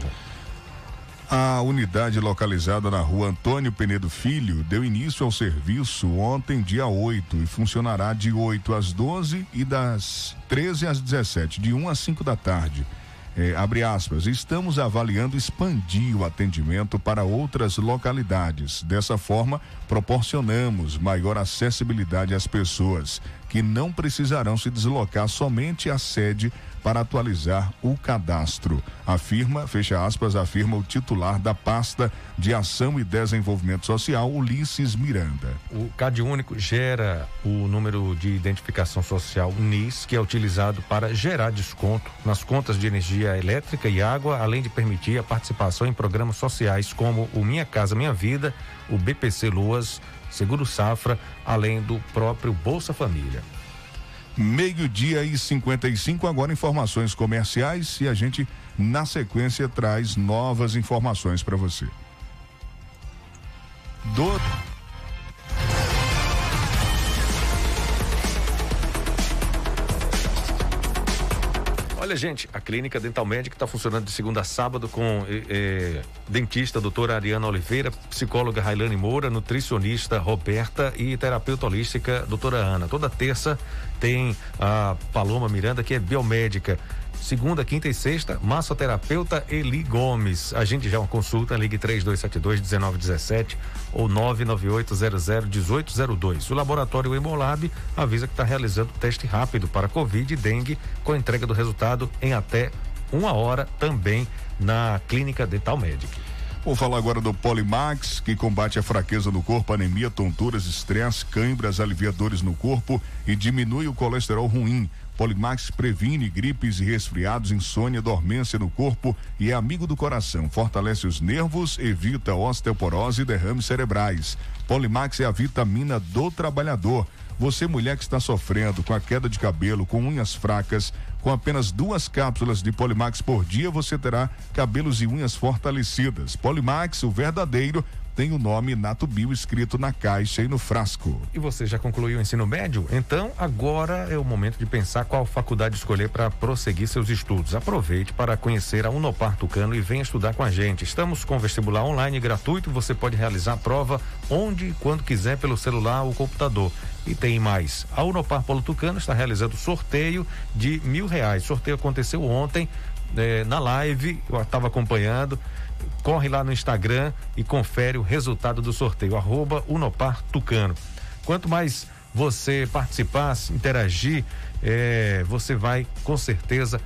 A unidade localizada na rua Antônio Penedo Filho deu início ao serviço ontem, dia 8, e funcionará de 8 às 12 e das 13 às 17, de 1 às 5 da tarde. É, abre aspas, estamos avaliando expandir o atendimento para outras localidades. Dessa forma, proporcionamos maior acessibilidade às pessoas, que não precisarão se deslocar somente à sede para atualizar o cadastro. Afirma, fecha aspas, afirma o titular da pasta de Ação e Desenvolvimento Social, Ulisses Miranda. O CAD único gera o número de identificação social NIS, que é utilizado para gerar desconto nas contas de energia elétrica e água, além de permitir a participação em programas sociais como o Minha Casa Minha Vida, o BPC Luas, Seguro Safra, além do próprio Bolsa Família. Meio-dia e 55, agora informações comerciais e a gente, na sequência, traz novas informações para você. Do... Olha, gente, a clínica Dental Médica está funcionando de segunda a sábado com eh, eh, dentista doutora Ariana Oliveira, psicóloga Railane Moura, nutricionista Roberta e terapeuta holística doutora Ana. Toda terça tem a Paloma Miranda, que é biomédica. Segunda, quinta e sexta, massoterapeuta Eli Gomes. A gente já uma consulta, ligue 3272-1917 ou 998001802. O laboratório Hemolab avisa que está realizando teste rápido para Covid e dengue com entrega do resultado em até uma hora também na Clínica Dental Medic. Vou falar agora do Polimax, que combate a fraqueza no corpo, anemia, tonturas, estresse, câimbras, aliviadores no corpo e diminui o colesterol ruim. Polimax previne gripes e resfriados, insônia, dormência no corpo e é amigo do coração. Fortalece os nervos, evita osteoporose e derrames cerebrais. Polimax é a vitamina do trabalhador. Você, mulher que está sofrendo com a queda de cabelo, com unhas fracas, com apenas duas cápsulas de Polimax por dia, você terá cabelos e unhas fortalecidas. Polimax, o verdadeiro tem o nome Nato Bio escrito na caixa e no frasco. E você já concluiu o ensino médio? Então agora é o momento de pensar qual faculdade escolher para prosseguir seus estudos. Aproveite para conhecer a Unopar Tucano e venha estudar com a gente. Estamos com vestibular online gratuito, você pode realizar a prova onde e quando quiser pelo celular ou computador. E tem mais. A Unopar Polo Tucano está realizando sorteio de mil reais. O sorteio aconteceu ontem eh, na live, eu estava acompanhando corre lá no Instagram e confere o resultado do sorteio, arroba Unopar Tucano. Quanto mais você participar, interagir, é, você vai com certeza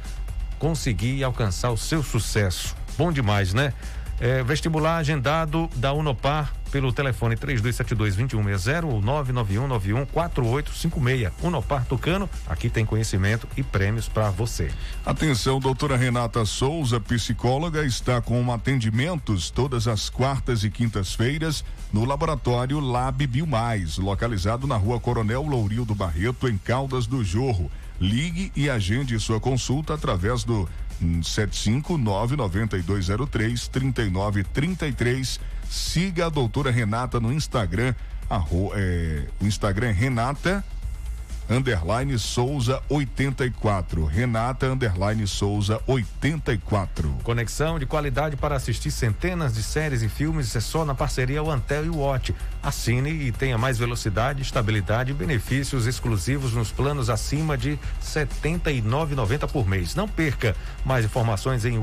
conseguir alcançar o seu sucesso. Bom demais, né? É, vestibular agendado da Unopar pelo telefone 3272-2160 ou 991914856. Unopar Tucano, aqui tem conhecimento e prêmios para você. Atenção, doutora Renata Souza, psicóloga, está com atendimentos todas as quartas e quintas-feiras no laboratório Lab Biomais, localizado na rua Coronel Lourio do Barreto, em Caldas do Jorro. Ligue e agende sua consulta através do 7599203 3933 Siga a doutora Renata no Instagram. Arro, é, o Instagram é Renata underline Souza 84. Renata underline Souza 84. Conexão de qualidade para assistir centenas de séries e filmes é só na parceria Antel e Watch. Assine e tenha mais velocidade, estabilidade e benefícios exclusivos nos planos acima de R$ 79,90 por mês. Não perca mais informações em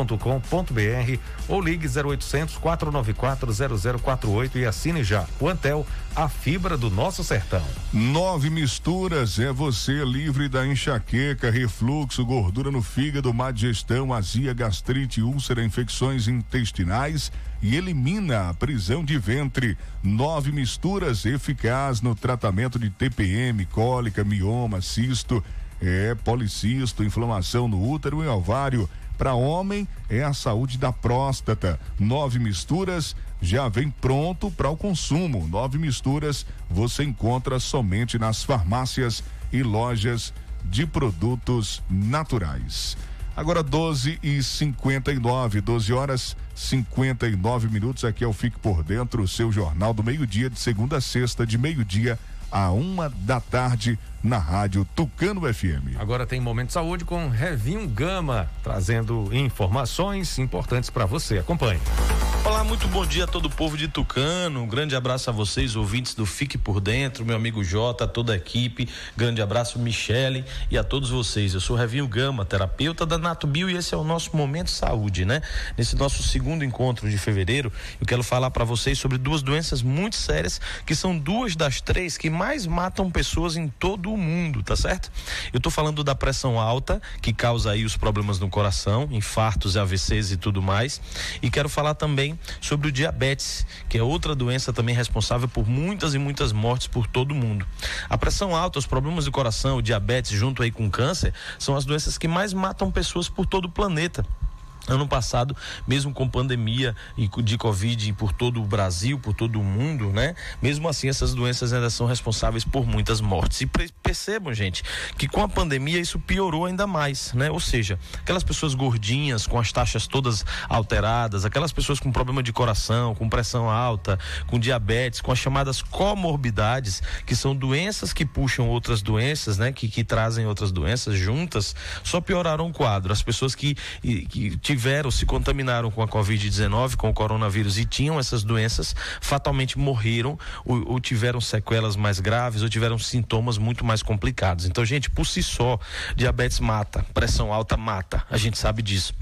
antel.com.br ou ligue 0800 494 0048 e assine já. O Antel, a fibra do nosso sertão. Nove misturas é você livre da enxaqueca, refluxo, gordura no fígado, má digestão, azia, gastrite, úlcera, infecções intestinais e elimina a prisão de ventre. Nove misturas eficaz no tratamento de TPM, cólica, mioma, cisto, é, policisto, inflamação no útero e ovário. Para homem é a saúde da próstata. Nove misturas já vem pronto para o consumo. Nove misturas você encontra somente nas farmácias e lojas de produtos naturais. Agora 12 e 59, 12 horas 59 minutos. Aqui é o Fique por Dentro, seu jornal do meio-dia, de segunda a sexta, de meio-dia a uma da tarde na rádio Tucano FM. Agora tem Momento de Saúde com Revinho Gama, trazendo informações importantes para você. Acompanhe. Olá, muito bom dia a todo o povo de Tucano. Um grande abraço a vocês, ouvintes do Fique por Dentro, meu amigo Jota, toda a equipe. Grande abraço, Michele, e a todos vocês. Eu sou Revinho Gama, terapeuta da Nato Bio, e esse é o nosso Momento Saúde, né? Nesse nosso segundo encontro de fevereiro, eu quero falar para vocês sobre duas doenças muito sérias, que são duas das três que mais matam pessoas em todo o mundo, tá certo? Eu tô falando da pressão alta, que causa aí os problemas no coração, infartos, AVCs e tudo mais. E quero falar também sobre o diabetes, que é outra doença também responsável por muitas e muitas mortes por todo o mundo. A pressão alta, os problemas do coração, o diabetes junto aí com câncer, são as doenças que mais matam pessoas por todo o planeta. Ano passado, mesmo com pandemia de Covid por todo o Brasil, por todo o mundo, né? Mesmo assim, essas doenças ainda são responsáveis por muitas mortes. E percebam, gente, que com a pandemia isso piorou ainda mais, né? Ou seja, aquelas pessoas gordinhas, com as taxas todas alteradas, aquelas pessoas com problema de coração, com pressão alta, com diabetes, com as chamadas comorbidades, que são doenças que puxam outras doenças, né? Que, que trazem outras doenças juntas, só pioraram o quadro. As pessoas que, que tiveram, se contaminaram com a Covid-19, com o coronavírus e tinham essas doenças, fatalmente morreram ou, ou, tiveram sequelas mais graves ou tiveram sintomas muito mais complicados. Então, gente, por si só, diabetes mata, pressão alta mata, a gente sabe disso.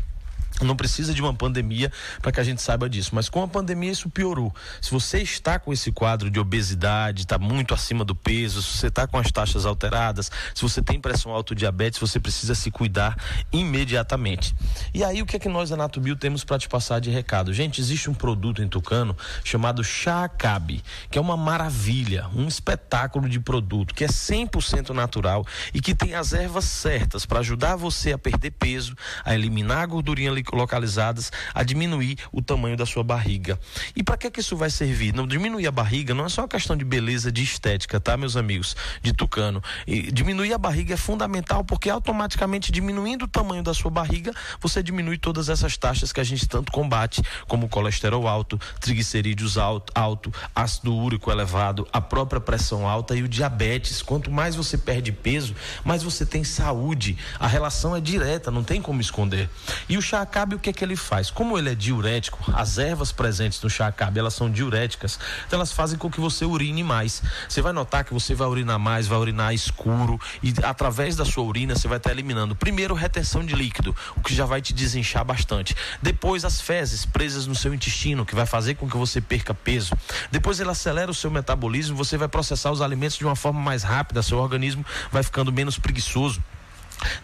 Não precisa de uma pandemia para que a gente saiba disso, mas com a pandemia isso piorou. Se você está com esse quadro de obesidade, está muito acima do peso, se você está com as taxas alteradas, se você tem pressão alta diabetes, você precisa se cuidar imediatamente. E aí o que é que nós da temos para te passar de recado? Gente, existe um produto em Tucano chamado Chá Acabe, que é uma maravilha, um espetáculo de produto que é 100% natural e que tem as ervas certas para ajudar você a perder peso, a eliminar a gordurinha localizadas a diminuir o tamanho da sua barriga. E para que que isso vai servir? Não diminuir a barriga não é só uma questão de beleza, de estética, tá, meus amigos, de tucano. E diminuir a barriga é fundamental porque automaticamente diminuindo o tamanho da sua barriga, você diminui todas essas taxas que a gente tanto combate, como colesterol alto, triglicerídeos alto, alto ácido úrico elevado, a própria pressão alta e o diabetes. Quanto mais você perde peso, mais você tem saúde. A relação é direta, não tem como esconder. E o chá acabe o que é que ele faz? Como ele é diurético, as ervas presentes no chá acabe, elas são diuréticas, então elas fazem com que você urine mais. Você vai notar que você vai urinar mais, vai urinar escuro e através da sua urina você vai estar eliminando primeiro retenção de líquido, o que já vai te desinchar bastante. Depois as fezes presas no seu intestino, que vai fazer com que você perca peso. Depois ele acelera o seu metabolismo, você vai processar os alimentos de uma forma mais rápida, seu organismo vai ficando menos preguiçoso.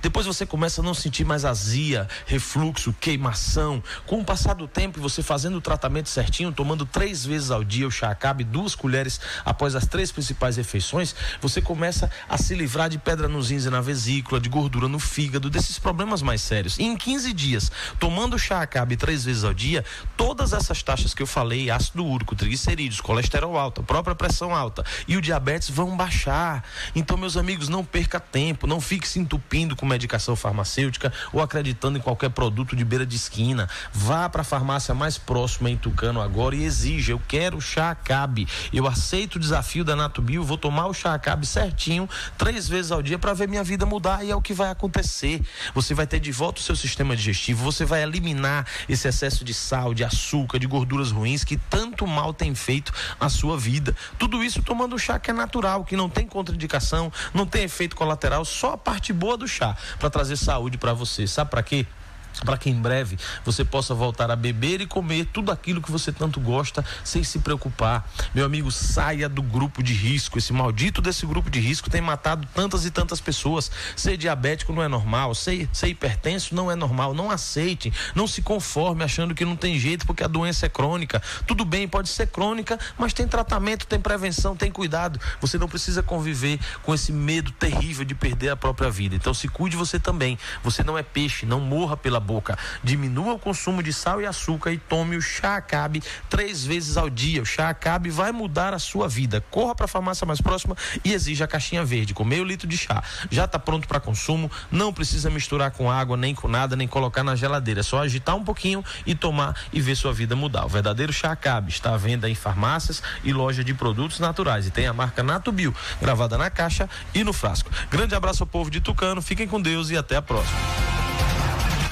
Depois você começa a não sentir mais azia, refluxo, queimação. Com o passar do tempo você fazendo o tratamento certinho, tomando três vezes ao dia o chá acabe, duas colheres após as três principais refeições, você começa a se livrar de pedra nos rins e na vesícula, de gordura no fígado, desses problemas mais sérios. E em 15 dias, tomando o chá acabe três vezes ao dia, todas essas taxas que eu falei, ácido úrico, triglicerídeos, colesterol alto, própria pressão alta e o diabetes vão baixar. Então, meus amigos, não perca tempo, não fique se entupindo com medicação farmacêutica ou acreditando em qualquer produto de beira de esquina. Vá para a farmácia mais próxima em Tucano agora e exija: eu quero o chá acabe. Eu aceito o desafio da Natubio, vou tomar o chá acabe certinho, três vezes ao dia para ver minha vida mudar e é o que vai acontecer. Você vai ter de volta o seu sistema digestivo, você vai eliminar esse excesso de sal, de açúcar, de gorduras ruins que tanto mal tem feito a sua vida. Tudo isso tomando chá que é natural, que não tem contraindicação, não tem efeito colateral, só a parte boa do chá para trazer saúde para você. Sabe para quê? Para que em breve você possa voltar a beber e comer tudo aquilo que você tanto gosta sem se preocupar. Meu amigo, saia do grupo de risco. Esse maldito desse grupo de risco tem matado tantas e tantas pessoas. Ser diabético não é normal, ser, ser hipertenso não é normal. Não aceite, não se conforme achando que não tem jeito porque a doença é crônica. Tudo bem, pode ser crônica, mas tem tratamento, tem prevenção, tem cuidado. Você não precisa conviver com esse medo terrível de perder a própria vida. Então se cuide você também. Você não é peixe, não morra pela boca. Diminua o consumo de sal e açúcar e tome o chá acabe três vezes ao dia. O chá acabe vai mudar a sua vida. Corra para a farmácia mais próxima e exija a caixinha verde com meio litro de chá. Já está pronto para consumo, não precisa misturar com água, nem com nada, nem colocar na geladeira. É só agitar um pouquinho e tomar e ver sua vida mudar. O verdadeiro chá acabe está à venda em farmácias e loja de produtos naturais e tem a marca Natubio gravada na caixa e no frasco. Grande abraço ao povo de Tucano, fiquem com Deus e até a próxima.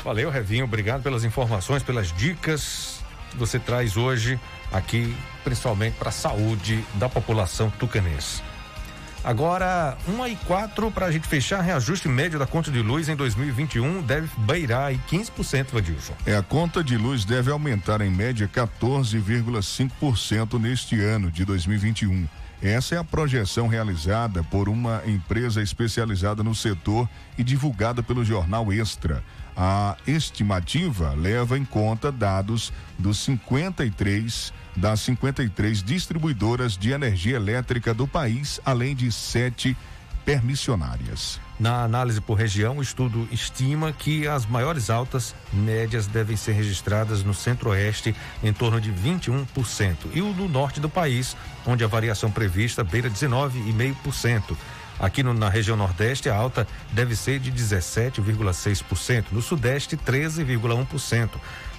Valeu, Revinho. Obrigado pelas informações, pelas dicas que você traz hoje aqui, principalmente para a saúde da população tucanense. Agora, 1 e 4 para a gente fechar, reajuste médio da conta de luz em 2021 deve beirar aí 15%, Vadilson. É, a conta de luz deve aumentar em média 14,5% neste ano de 2021. Essa é a projeção realizada por uma empresa especializada no setor e divulgada pelo jornal Extra. A estimativa leva em conta dados dos 53 das 53 distribuidoras de energia elétrica do país, além de sete permissionárias. Na análise por região, o estudo estima que as maiores altas médias devem ser registradas no centro-oeste, em torno de 21%, e o do norte do país, onde a variação prevista beira 19,5%. Aqui no, na região Nordeste, a alta deve ser de 17,6%, no Sudeste, 13,1%.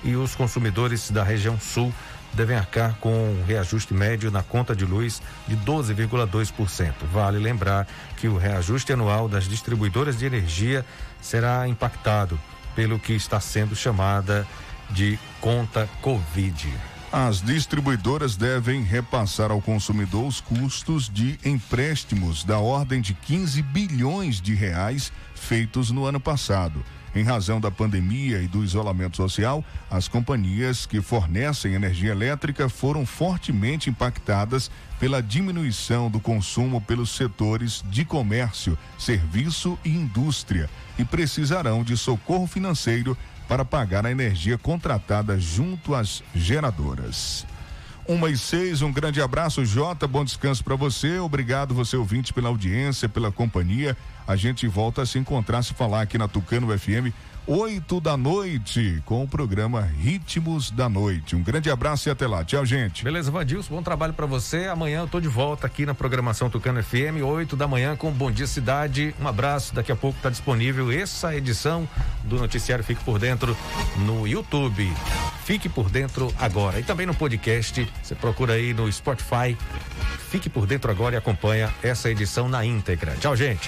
E os consumidores da região Sul devem arcar com um reajuste médio na conta de luz de 12,2%. Vale lembrar que o reajuste anual das distribuidoras de energia será impactado pelo que está sendo chamada de conta Covid. As distribuidoras devem repassar ao consumidor os custos de empréstimos da ordem de 15 bilhões de reais feitos no ano passado. Em razão da pandemia e do isolamento social, as companhias que fornecem energia elétrica foram fortemente impactadas pela diminuição do consumo pelos setores de comércio, serviço e indústria e precisarão de socorro financeiro para pagar a energia contratada junto às geradoras. Uma e seis, um grande abraço, Jota, bom descanso para você. Obrigado, você ouvinte, pela audiência, pela companhia. A gente volta a se encontrar, se falar aqui na Tucano FM 8 da noite, com o programa Ritmos da Noite. Um grande abraço e até lá. Tchau, gente. Beleza, Vandilson, bom trabalho para você. Amanhã eu tô de volta aqui na programação Tucano FM, 8 da manhã, com Bom Dia Cidade. Um abraço. Daqui a pouco está disponível essa edição do Noticiário Fique por Dentro no YouTube. Fique por dentro agora. E também no podcast. Você procura aí no Spotify. Fique por dentro agora e acompanha essa edição na íntegra. Tchau, gente.